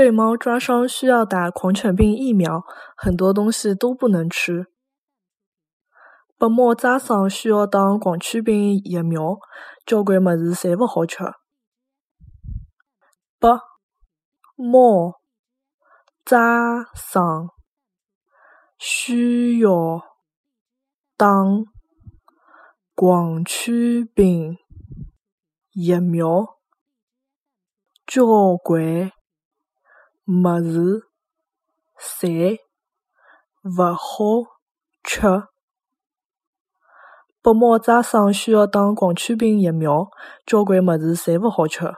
被猫抓伤需要打狂犬病疫苗，很多东西都不能吃。被猫抓伤需要打狂犬病疫苗，交关么子侪勿好吃。被猫抓伤需要打狂犬病疫苗，交关么子侪勿好吃。拨猫抓伤需要打狂犬病疫苗，交关么子侪勿好吃。